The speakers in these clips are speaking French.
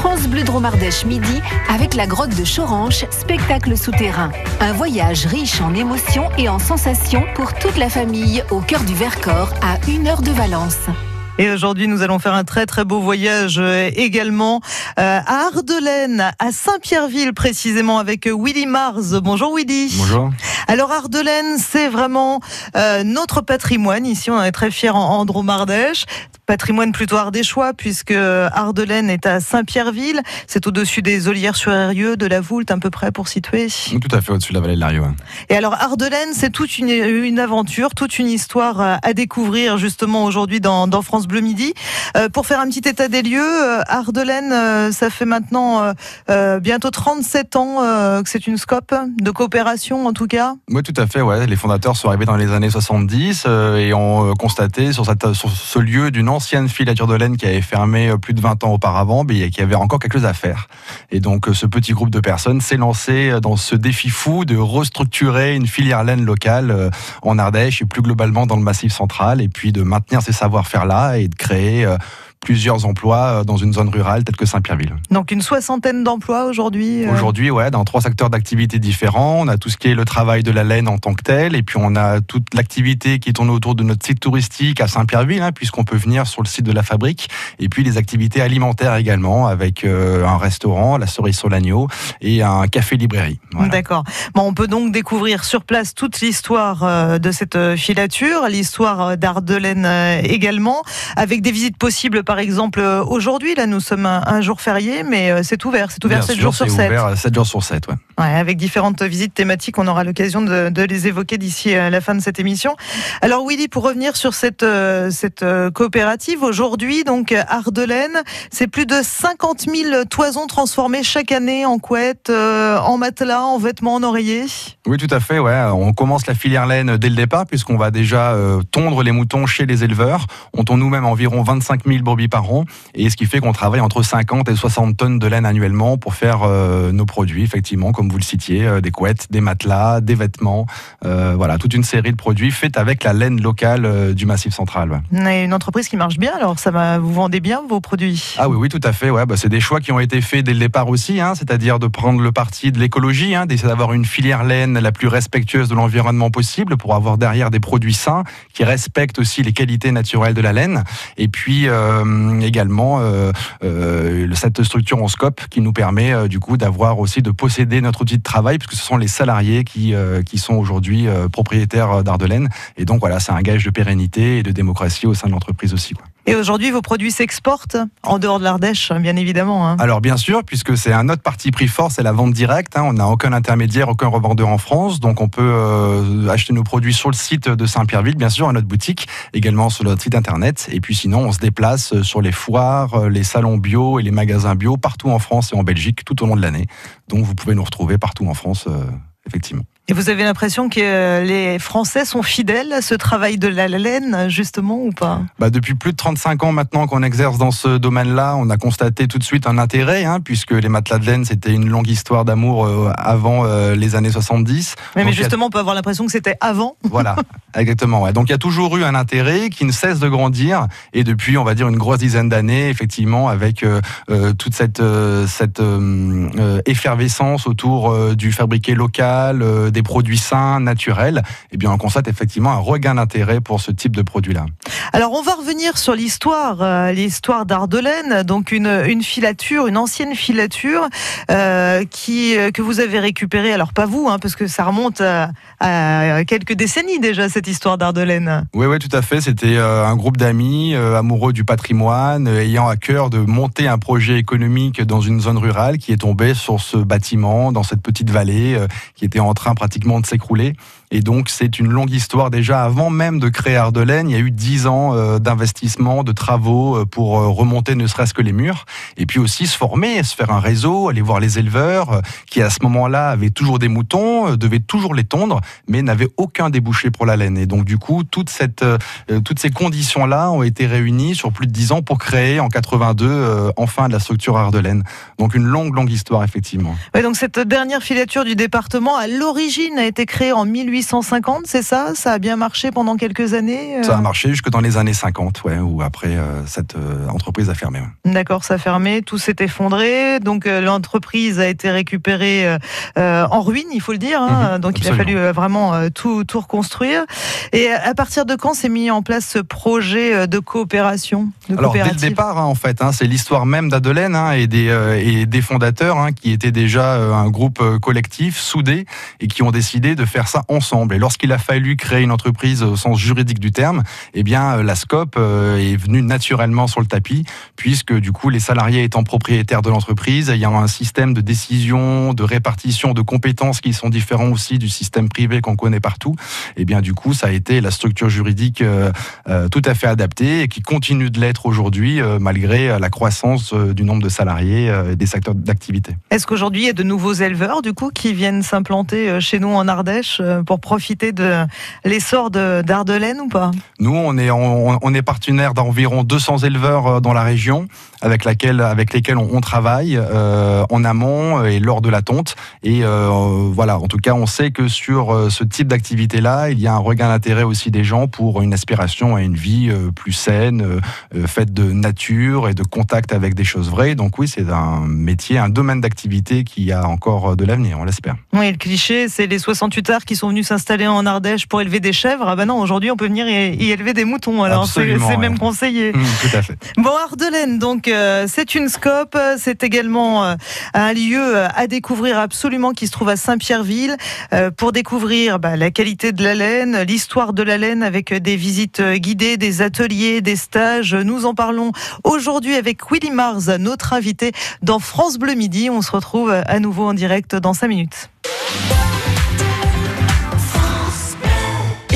France Bleu Dromardèche midi avec la grotte de Choranche, spectacle souterrain. Un voyage riche en émotions et en sensations pour toute la famille au cœur du Vercors à une heure de Valence. Et aujourd'hui, nous allons faire un très très beau voyage euh, également euh, à Ardelaine, à Saint-Pierreville précisément avec Willy Mars. Bonjour Willy. Bonjour. Alors Ardelaine, c'est vraiment euh, notre patrimoine. Ici, on est très fiers en, en Dromardèche patrimoine plutôt ardéchois puisque Ardelaine est à Saint-Pierreville. C'est au-dessus des Olières sur Erieux, de la Voulte à peu près pour situer. Tout à fait au-dessus de la vallée de l'Arieux. Et alors Ardelaine, c'est toute une, une, aventure, toute une histoire à découvrir justement aujourd'hui dans, dans, France Midi. Euh, pour faire un petit état des lieux, euh, Ardelaine, euh, ça fait maintenant bientôt 37 ans que c'est une scope de coopération en tout cas. Oui, tout à fait. Ouais. Les fondateurs sont arrivés dans les années 70 et ont constaté sur, ce lieu d'une ancienne filature de laine qui avait fermé plus de 20 ans auparavant, mais qui avait encore quelque chose à faire. Et donc, ce petit groupe de personnes s'est lancé dans ce défi fou de restructurer une filière laine locale en Ardèche et plus globalement dans le Massif central, et puis de maintenir ces savoir-faire là et de créer plusieurs emplois euh, dans une zone rurale telle que Saint-Pierreville. Donc une soixantaine d'emplois aujourd'hui euh Aujourd'hui, ouais, dans trois secteurs d'activité différents. On a tout ce qui est le travail de la laine en tant que tel, et puis on a toute l'activité qui tourne autour de notre site touristique à Saint-Pierreville, hein, puisqu'on peut venir sur le site de la fabrique, et puis les activités alimentaires également, avec euh, un restaurant, la cerise sur l'agneau, et un café-librairie. Voilà. D'accord. Bon, on peut donc découvrir sur place toute l'histoire de cette filature, l'histoire d'Ardelaine également, avec des visites possibles par exemple, euh, aujourd'hui, là, nous sommes un, un, jour férié, mais euh, c'est ouvert. C'est ouvert 7 jours sur 7. ouvert 7 jours sur 7, ouais. ouais. avec différentes visites thématiques. On aura l'occasion de, de, les évoquer d'ici la fin de cette émission. Alors, Willy, pour revenir sur cette, euh, cette coopérative, aujourd'hui, donc, Ardelaine, c'est plus de 50 000 toisons transformées chaque année en couettes, en matelas, en vêtements, en oreillers. Oui, tout à fait, ouais. On commence la filière laine dès le départ, puisqu'on va déjà tondre les moutons chez les éleveurs. On tond nous-mêmes environ 25 000 brebis par an, et ce qui fait qu'on travaille entre 50 et 60 tonnes de laine annuellement pour faire euh, nos produits, effectivement, comme vous le citiez, euh, des couettes, des matelas, des vêtements, euh, voilà, toute une série de produits faits avec la laine locale du Massif Central. Ouais. Une entreprise qui marche bien, alors ça va, vous vendez bien vos produits? Ah oui, oui, tout à fait. Ouais, bah, c'est des choix qui ont été faits dès le départ aussi, hein, c'est-à-dire de prendre le parti de l'écologie, hein, d'essayer d'avoir une filière laine la plus respectueuse de l'environnement possible pour avoir derrière des produits sains qui respectent aussi les qualités naturelles de la laine. Et puis également euh, euh, cette structure en scope qui nous permet euh, du coup d'avoir aussi de posséder notre outil de travail puisque ce sont les salariés qui, euh, qui sont aujourd'hui euh, propriétaires d'Ardelaine. Et donc voilà, c'est un gage de pérennité et de démocratie au sein de l'entreprise aussi. Quoi. Et aujourd'hui, vos produits s'exportent en dehors de l'Ardèche, bien évidemment. Hein. Alors bien sûr, puisque c'est un autre parti pris fort, c'est la vente directe. Hein. On n'a aucun intermédiaire, aucun revendeur en France, donc on peut euh, acheter nos produits sur le site de Saint-Pierreville, bien sûr, à notre boutique, également sur notre site internet. Et puis sinon, on se déplace sur les foires, les salons bio et les magasins bio partout en France et en Belgique tout au long de l'année. Donc vous pouvez nous retrouver partout en France, euh, effectivement. Et vous avez l'impression que les Français sont fidèles à ce travail de la laine, justement, ou pas? Bah Depuis plus de 35 ans maintenant qu'on exerce dans ce domaine-là, on a constaté tout de suite un intérêt, hein, puisque les matelas de laine, c'était une longue histoire d'amour euh, avant euh, les années 70. Mais, mais justement, a... on peut avoir l'impression que c'était avant. Voilà, exactement. Ouais. Donc il y a toujours eu un intérêt qui ne cesse de grandir, et depuis, on va dire, une grosse dizaine d'années, effectivement, avec euh, toute cette, cette effervescence autour du fabriqué local, des produits sains, naturels, eh bien on constate effectivement un regain d'intérêt pour ce type de produit-là. Alors on va revenir sur l'histoire, euh, l'histoire d'Ardelaine, donc une, une filature, une ancienne filature euh, qui que vous avez récupérée. Alors pas vous, hein, parce que ça remonte à, à, quelques décennies déjà cette histoire d'Ardelaine. Oui, oui, tout à fait. C'était euh, un groupe d'amis euh, amoureux du patrimoine, euh, ayant à cœur de monter un projet économique dans une zone rurale qui est tombé sur ce bâtiment, dans cette petite vallée euh, qui était en train pratiquement de s'écrouler. Et donc, c'est une longue histoire. Déjà, avant même de créer Ardelaine, il y a eu dix ans euh, d'investissement, de travaux euh, pour euh, remonter ne serait-ce que les murs. Et puis aussi se former, se faire un réseau, aller voir les éleveurs qui, à ce moment-là, avaient toujours des moutons, devaient toujours les tondre, mais n'avaient aucun débouché pour la laine. Et donc, du coup, toutes ces conditions-là ont été réunies sur plus de dix ans pour créer en 82 euh, enfin la structure Ardelaine. Donc, une longue, longue histoire, effectivement. Ouais, donc, cette dernière filature du département, à l'origine, a été créé en 1850, c'est ça? Ça a bien marché pendant quelques années Ça a marché jusque dans les années 50, ouais, où après cette entreprise a fermé. D'accord, ça a fermé, tout s'est effondré, donc l'entreprise a été récupérée en ruine, il faut le dire. Hein, mhm, donc il a fallu vraiment tout, tout reconstruire. Et à partir de quand s'est mis en place ce projet de coopération de Alors dès le départ, hein, en fait, hein, c'est l'histoire même d'Adelaine et, des, et des fondateurs qui étaient déjà un groupe collectif, soudé, et qui ont décidé de faire ça ensemble. Et lorsqu'il a fallu créer une entreprise au sens juridique du terme, eh bien la SCOP est venue naturellement sur le tapis, puisque du coup les salariés étant propriétaires de l'entreprise, il y a un système de décision, de répartition de compétences qui sont différents aussi du système privé qu'on connaît partout. Eh bien du coup, ça a été la structure juridique euh, euh, tout à fait adaptée et qui continue de l'être aujourd'hui euh, malgré la croissance du nombre de salariés et des secteurs d'activité. Est-ce qu'aujourd'hui il y a de nouveaux éleveurs du coup qui viennent s'implanter chez nous en Ardèche pour profiter de l'essor d'Ardelaine ou pas? Nous, on est on, est partenaire d'environ 200 éleveurs dans la région avec laquelle avec lesquels on, travaille en amont et lors de la tonte et voilà, en tout cas, on sait que sur ce type d'activité-là, il y a un regain d'intérêt aussi des gens pour une aspiration à une vie euh, plus saine, euh, euh, faite de nature et de contact avec des choses vraies. Donc oui, c'est un métier, un domaine d'activité qui a encore de l'avenir, on l'espère. Oui, le cliché, c'est les 68 arts qui sont venus s'installer en Ardèche pour élever des chèvres. Ah ben non, aujourd'hui, on peut venir y, élever des moutons. Alors c'est même conseillé. Mmh, tout à fait. Bon, Ardelaine, donc c'est une scope, c'est également un lieu à découvrir absolument qui se trouve à Saint-Pierreville pour découvrir bah, la qualité de la laine, l'histoire de la laine avec des visites guidées, des ateliers, des stages. Nous en parlons aujourd'hui avec Willy Mars, notre invité dans France Bleu Midi. On se retrouve à nouveau en direct dans 5 minutes.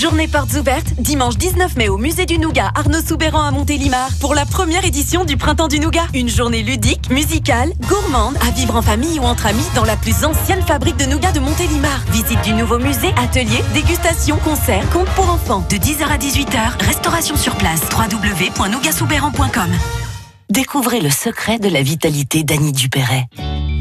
Journée portes ouvertes, dimanche 19 mai au musée du Nougat Arnaud Soubéran à Montélimar pour la première édition du Printemps du Nougat. Une journée ludique, musicale, gourmande, à vivre en famille ou entre amis dans la plus ancienne fabrique de nougat de Montélimar. Visite du nouveau musée, atelier, dégustation, concert, conte pour enfants. De 10h à 18h, restauration sur place. www.nougatsoubéran.com Découvrez le secret de la vitalité d'Annie Dupéret.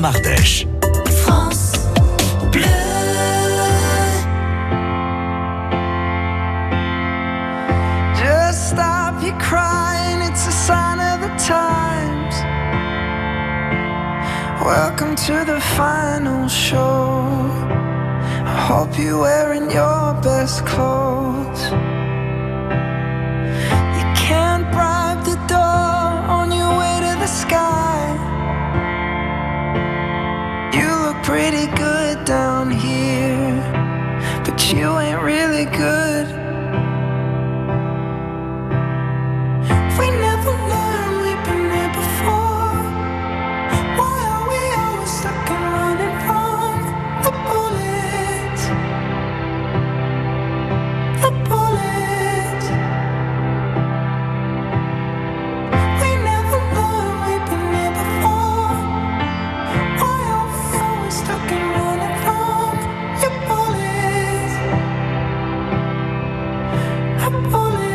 Bleu Ardèche. France Bleu. Just stop your crying, it's a sign of the times. Welcome to the final show. I hope you're wearing your best clothes. Pretty good down here, but you ain't really good. I'm falling.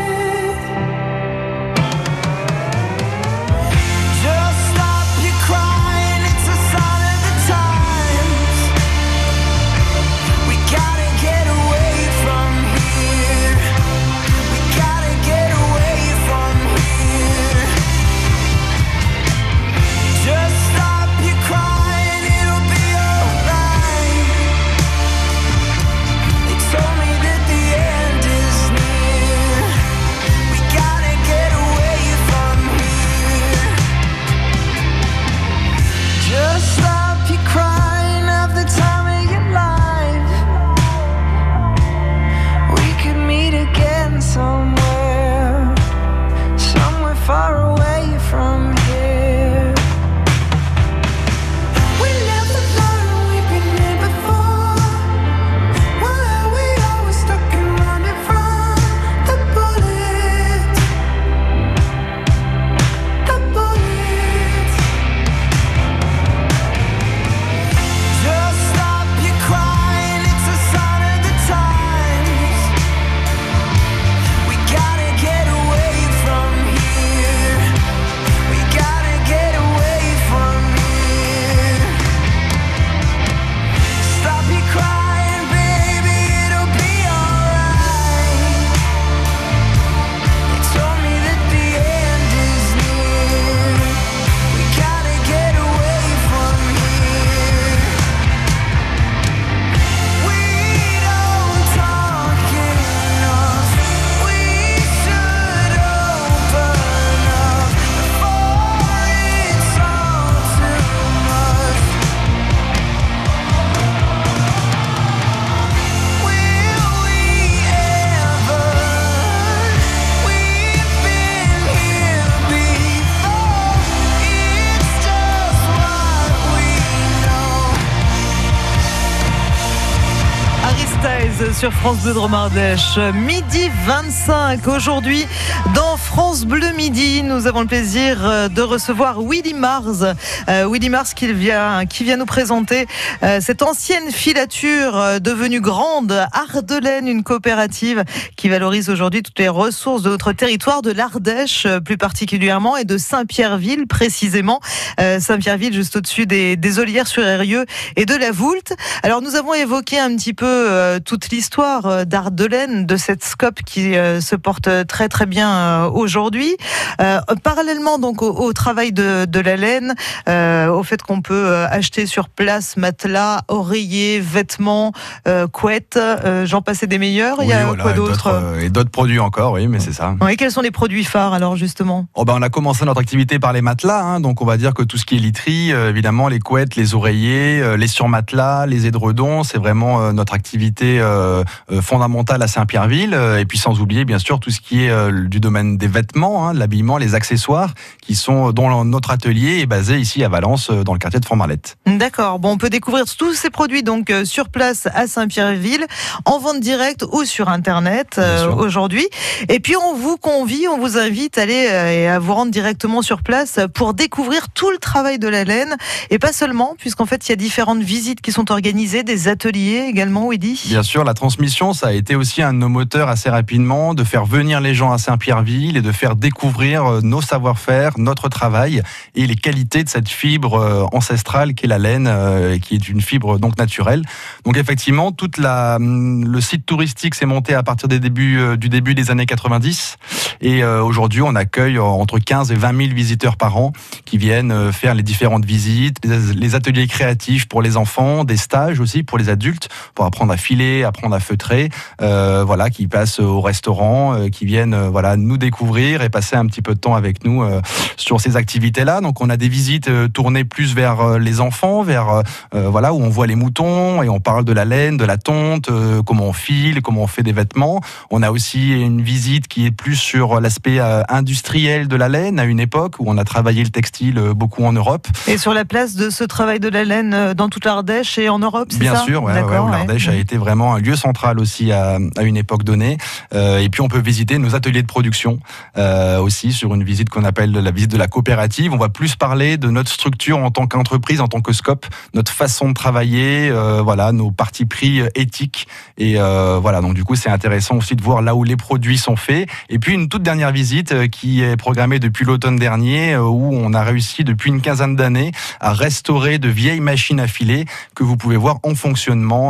Sur France Bleu Dromardèche. Midi 25 aujourd'hui dans France Bleu Midi. Nous avons le plaisir euh, de recevoir Willy Mars. Euh, Willy Mars qui vient, qui vient nous présenter euh, cette ancienne filature euh, devenue grande, Ardelaine, une coopérative qui valorise aujourd'hui toutes les ressources de notre territoire, de l'Ardèche plus particulièrement et de Saint-Pierreville précisément. Euh, Saint-Pierreville juste au-dessus des, des Olières sur Eyrieux et de la Voulte. Alors nous avons évoqué un petit peu toute l'histoire euh, d'Ardelaine, de cette scope qui euh, se porte très très bien euh, aujourd'hui. Euh, parallèlement donc au, au travail de, de la laine, euh, au fait qu'on peut euh, acheter sur place matelas, oreillers, vêtements, euh, couettes, euh, j'en passais des meilleurs. Il y a voilà, quoi et d'autre euh, Et d'autres produits encore, oui, mais c'est ça. Oui, quels sont les produits phares alors justement? Oh ben, on a commencé notre activité par les matelas, hein, donc on va dire que tout ce qui est literie, euh, évidemment les couettes, les oreillers, euh, les surmatelas, les édredons, c'est vraiment euh, notre activité euh, euh, fondamentale à Saint-Pierreville. euh, et puis sans oublier bien sûr tout ce qui est euh, du domaine des vêtements, hein, de l'habillement, les accessoires, qui sont dont notre atelier est basé ici à Valence, euh, dans le quartier de Fort-Marlette. D'accord. Bon, on peut découvrir tous ces produits donc euh, sur place à Saint-Pierreville, en vente directe ou sur internet euh, aujourd'hui. Et puis on vous convie, on vous invite à aller euh, et à vous rendre directement sur place pour découvrir tout le travail de la laine et pas seulement, puisqu'en fait il y a différentes visites qui sont organisées, des ateliers également, Willy. Bien sûr, la transmission, ça a été aussi un de nos moteurs assez rapidement, de faire venir les gens à Saint-Pierreville et de faire découvrir euh, nos savoir-faire, notre travail et les qualités de cette fibre euh, ancestrale qu'est la laine, euh, qui est une fibre donc naturelle. Donc effectivement, toute la, hum, le site touristique s'est monté à partir des débuts, du début des années 90 et aujourd'hui on accueille entre 15 et 20 000 visiteurs par an qui viennent faire les différentes visites, les ateliers créatifs pour les enfants, des stages aussi pour les adultes pour apprendre à filer, apprendre à feutrer, euh, voilà, qui passent au restaurant, euh, qui viennent euh, voilà nous découvrir et passer un petit peu de temps avec nous sur ces activités-là. Donc on a des visites tournées plus vers les enfants, vers voilà où on voit les moutons et on parle de la laine, de la tonte, comment on file, comment on fait des vêtements. On a aussi une visite qui est plus sur l'aspect industriel de la laine à une époque où on a travaillé le textile beaucoup en Europe. Et sur la place de ce travail de la laine dans toute l'Ardèche et en Europe, c'est Bien sûr, ouais, ouais, D'accord, où ouais. l'Ardèche a été vraiment un lieu central aussi à, une époque donnée. Euh, et puis on peut visiter nos ateliers de production euh, aussi sur une visite qu'on appelle la visite de la coopérative. On va plus parler de notre structure en tant qu'entreprise, en tant que scope, notre façon de travailler, euh, voilà, nos partis pris éthiques. Et voilà, donc du coup c'est intéressant aussi de voir là où les produits sont faits. Et puis une toute dernière visite qui est programmée depuis l'automne dernier, où on a réussi depuis une quinzaine d'années à restaurer de vieilles machines à filer que vous pouvez voir en fonctionnement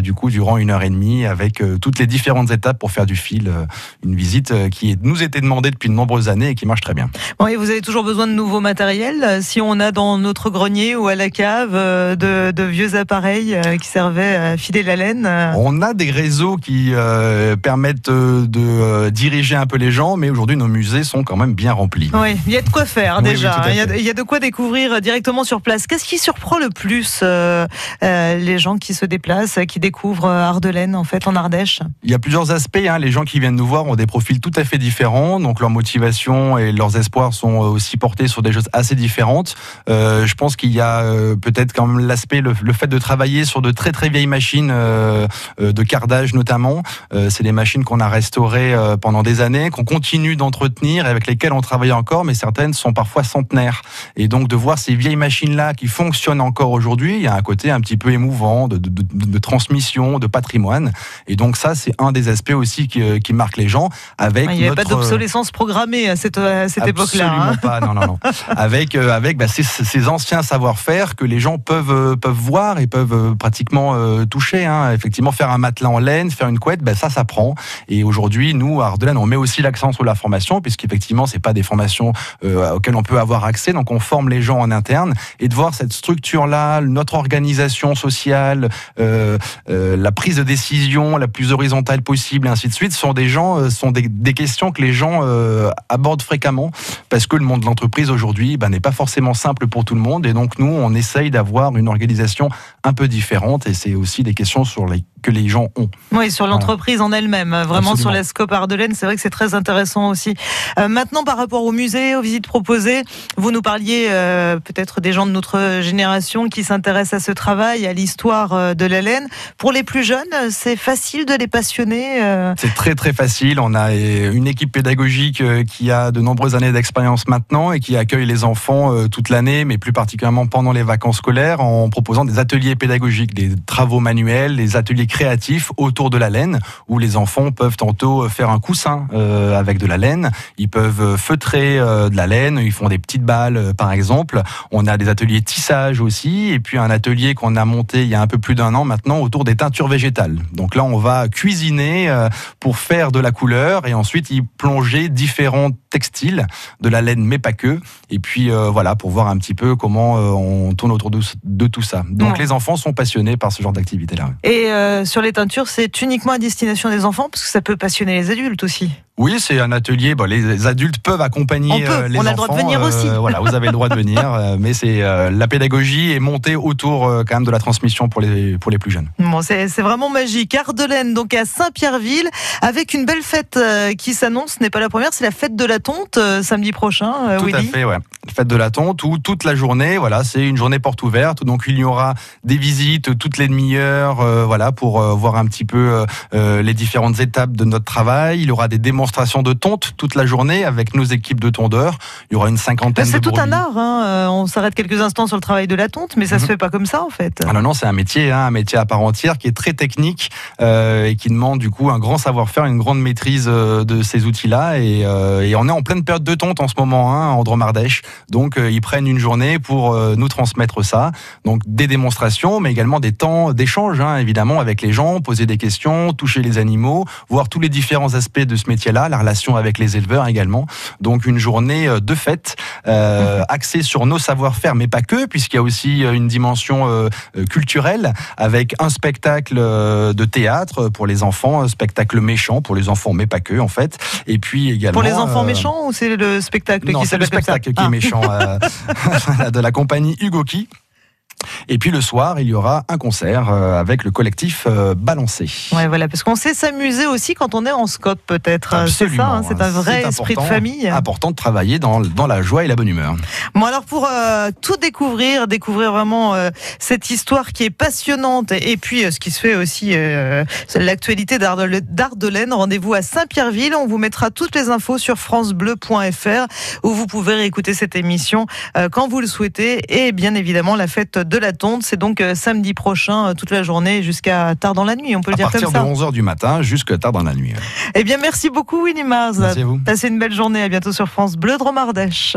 du coup durant une heure et demie avec euh, toutes les différentes étapes pour faire du fil. euh, une visite euh, qui nous était demandée depuis de nombreuses années et qui marche très bien. Bon, et vous avez toujours besoin de nouveaux matériels. Si on a dans notre grenier ou à la cave de, de vieux appareils qui servaient à filer la laine. On a des réseaux qui euh, permettent de diriger un peu les gens, mais aujourd'hui nos musées sont quand même bien remplis. Oui, il y a de quoi faire Oui, déjà. il, y a, fait. il y a de quoi découvrir directement sur place. Qu'est-ce qui surprend le plus euh, euh, les gens qui se déplacent, qui découvrent euh, En fait en Ardèche Il y a plusieurs aspects. hein. Les gens qui viennent nous voir ont des profils tout à fait différents, donc leur motivation et leurs espoirs sont aussi portés sur des choses assez différentes. Euh, je pense qu'il y a euh, peut-être quand même l'aspect, le, fait de travailler sur de très très vieilles machines euh, euh, de cardage notamment. Euh, c'est des machines qu'on a restaurées euh, pendant des années, qu'on continue d'entretenir, et avec lesquelles on travaille encore, mais certaines sont parfois centenaires. Et donc de voir ces vieilles machines-là qui fonctionnent encore aujourd'hui, il y a un côté un petit peu émouvant de transmission, de patrimoine. Et donc ça, c'est un des aspects aussi qui, euh, qui marque les gens avec Il n'y avait notre... pas d'obsolescence programmée à cette, à cette époque-là. Absolument hein. pas, non, non, non. avec euh, avec bah, ces, ces anciens savoir-faire que les gens peuvent euh, peuvent voir et peuvent pratiquement euh, toucher. Hein. Effectivement, faire un matelas en laine, faire une couette, bah, ça, ça prend. Et aujourd'hui, nous, à Ardelaine, on met aussi l'accent sur la formation, puisqu'effectivement, c'est pas des formations euh, auxquelles on peut avoir accès. Donc, on forme les gens en interne et de voir cette structure-là, notre organisation sociale, euh, la prise de décision la plus horizontale possible, ainsi de suite, sont des gens, euh, sont des, des questions que les gens euh, abordent fréquemment. Parce que le monde de l'entreprise aujourd'hui ben, n'est pas forcément simple pour tout le monde. Et donc nous on essaye d'avoir une organisation un peu différente. Et c'est aussi des questions sur les- que les gens ont. Oui, sur l'entreprise en elle-même, euh, vraiment sur la scope Ardelaine, c'est vrai que c'est très intéressant aussi. Euh, maintenant, par rapport au musée, aux visites proposées, vous nous parliez euh, peut-être des gens de notre génération qui s'intéressent à ce travail, à l'histoire de la laine. Pour les plus jeunes, c'est facile de les passionner. euh, C'est très très facile. On a une équipe pédagogique qui a de nombreuses années d'expérience maintenant et qui accueille les enfants toute l'année, mais plus particulièrement pendant les vacances scolaires, en proposant des ateliers pédagogiques, des travaux manuels, des ateliers créatifs autour de la laine, où les enfants peuvent tantôt faire un coussin euh, avec de la laine, ils peuvent euh, feutrer euh, de la laine, ils font des petites balles euh, par exemple. On a des ateliers tissage aussi, et puis un atelier qu'on a monté il y a un peu plus d'un an maintenant autour des teintures végétales. Donc là, on va cuisiner euh, pour faire de la couleur et ensuite y plonger différents textiles, de la laine mais pas que. Et puis euh, voilà, pour voir un petit peu comment euh, on tourne autour de, de tout ça. Donc Ouais. les enfants sont passionnés par ce genre d'activité-là. Et euh, sur les teintures, c'est uniquement à destination des enfants, parce que ça peut passionner les adultes aussi. Oui, c'est un atelier. Bon, les adultes peuvent accompagner On peut, euh, les on a enfants. le droit de venir aussi. voilà, vous avez le droit de venir, euh, mais c'est euh, la pédagogie est montée autour euh, quand même de la transmission pour les pour les plus jeunes. Bon, c'est vraiment magique. Ardelaine, donc à Saint-Pierreville, avec une belle fête euh, qui s'annonce. Ce n'est pas la première, c'est la fête de la tonte euh, samedi prochain. euh, Tout à fait, ouais. Fête de la tonte où toute la journée, voilà, c'est une journée porte ouverte. Donc il y aura des visites toutes les demi-heures, euh, voilà, pour euh, voir un petit peu euh, euh, les différentes étapes de notre travail. Il y aura des démonstrations de tonte toute la journée avec nos équipes de tondeurs. Il y aura une cinquantaine de C'est tout un art. hein. On s'arrête quelques instants sur le travail de la tonte, mais ça se Mhm. fait pas comme ça en fait. Ah non, non, c'est un métier, hein, un métier à part entière qui est très technique euh, et qui demande du coup un grand savoir-faire, une grande maîtrise de ces outils-là. Et, euh, et on est en pleine période de tonte en ce moment, hein, en Dromardèche. Donc euh, ils prennent une journée pour nous transmettre ça. Donc des démonstrations, mais également des temps d'échange, hein, évidemment, avec les gens, poser des questions, toucher les animaux, voir tous les différents aspects de ce métier-là, la relation avec les éleveurs également. Donc une journée euh, de fête euh, axée sur nos savoir-faire, mais pas que, puisqu'il y a aussi euh, une dimension euh, culturelle avec un spectacle de théâtre pour les enfants, un spectacle méchant pour les enfants, mais pas que en fait. Et puis également Pour les enfants euh, méchants ou c'est le spectacle non, qui c'est le ça spectacle qui Ah. est méchant euh, voilà, de la compagnie Hugo Ki. Et puis le soir, il y aura un concert euh, avec le collectif euh, Balancé. Ouais, voilà, parce qu'on sait s'amuser aussi quand on est en scope, peut-être. Euh, C'est ça, hein, c'est un vrai C'est esprit de famille. Important de travailler dans, dans la joie et la bonne humeur. Bon, alors pour euh, tout découvrir, découvrir vraiment euh, cette histoire qui est passionnante et, et puis euh, ce qui se fait aussi, l'actualité d'Ardelaine, rendez-vous à Saint-Pierreville. On vous mettra toutes les infos sur francebleu.fr où vous pouvez réécouter cette émission quand vous le souhaitez. Et bien évidemment, la fête de la tonte, c'est donc euh, samedi prochain, euh, toute la journée jusqu'à tard dans la nuit, on peut le À dire partir comme de ça. 11h du matin jusqu'à tard dans la nuit. Eh bien, merci beaucoup Winnie Mars. Merci à vous. Passez une belle journée. À bientôt sur France Bleu Dromardèche.